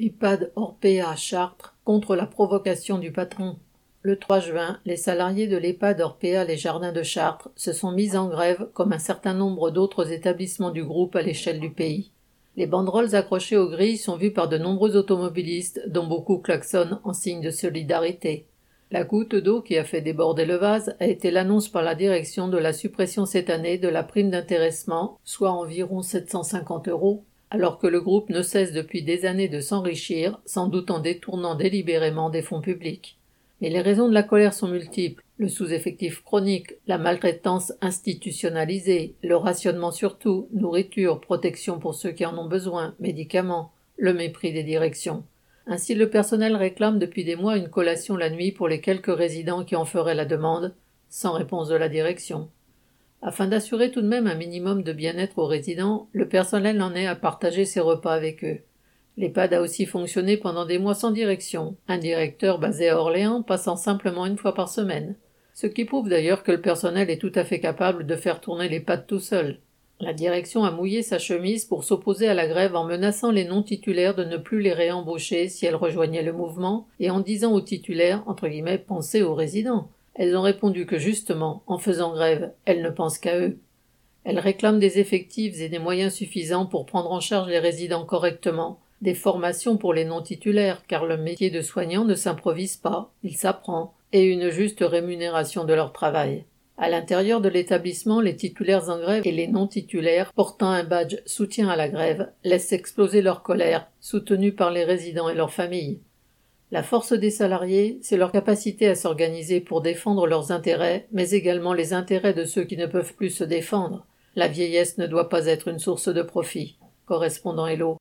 EHPAD Orpea Chartres contre la provocation du patron. Le 3 juin, les salariés de l'EHPAD Orpea Les Jardins de Chartres se sont mis en grève comme un certain nombre d'autres établissements du groupe à l'échelle du pays. Les banderoles accrochées aux grilles sont vues par de nombreux automobilistes, dont beaucoup klaxonnent en signe de solidarité. La goutte d'eau qui a fait déborder le vase a été l'annonce par la direction de la suppression cette année de la prime d'intéressement, soit environ 750 euros, alors que le groupe ne cesse depuis des années de s'enrichir, sans doute en détournant délibérément des fonds publics. Mais les raisons de la colère sont multiples. Le sous-effectif chronique, la maltraitance institutionnalisée, le rationnement surtout, nourriture, protection pour ceux qui en ont besoin, médicaments, le mépris des directions. Ainsi le personnel réclame depuis des mois une collation la nuit pour les quelques résidents qui en feraient la demande, sans réponse de la direction. Afin d'assurer tout de même un minimum de bien-être aux résidents, le personnel en est à partager ses repas avec eux. L'EHPAD a aussi fonctionné pendant des mois sans direction, un directeur basé à Orléans passant simplement une fois par semaine. Ce qui prouve d'ailleurs que le personnel est tout à fait capable de faire tourner l'EHPAD tout seul. La direction a mouillé sa chemise pour s'opposer à la grève en menaçant les non-titulaires de ne plus les réembaucher si elles rejoignaient le mouvement et en disant aux titulaires, entre guillemets, pensez aux résidents. Elles ont répondu que justement, en faisant grève, elles ne pensent qu'à eux. Elles réclament des effectifs et des moyens suffisants pour prendre en charge les résidents correctement, des formations pour les non-titulaires, car le métier de soignant ne s'improvise pas, il s'apprend, et une juste rémunération de leur travail. À l'intérieur de l'établissement, les titulaires en grève et les non-titulaires portant un badge soutien à la grève laissent exploser leur colère, soutenue par les résidents et leurs familles. La force des salariés, c'est leur capacité à s'organiser pour défendre leurs intérêts, mais également les intérêts de ceux qui ne peuvent plus se défendre. La vieillesse ne doit pas être une source de profit. Correspondant Hello.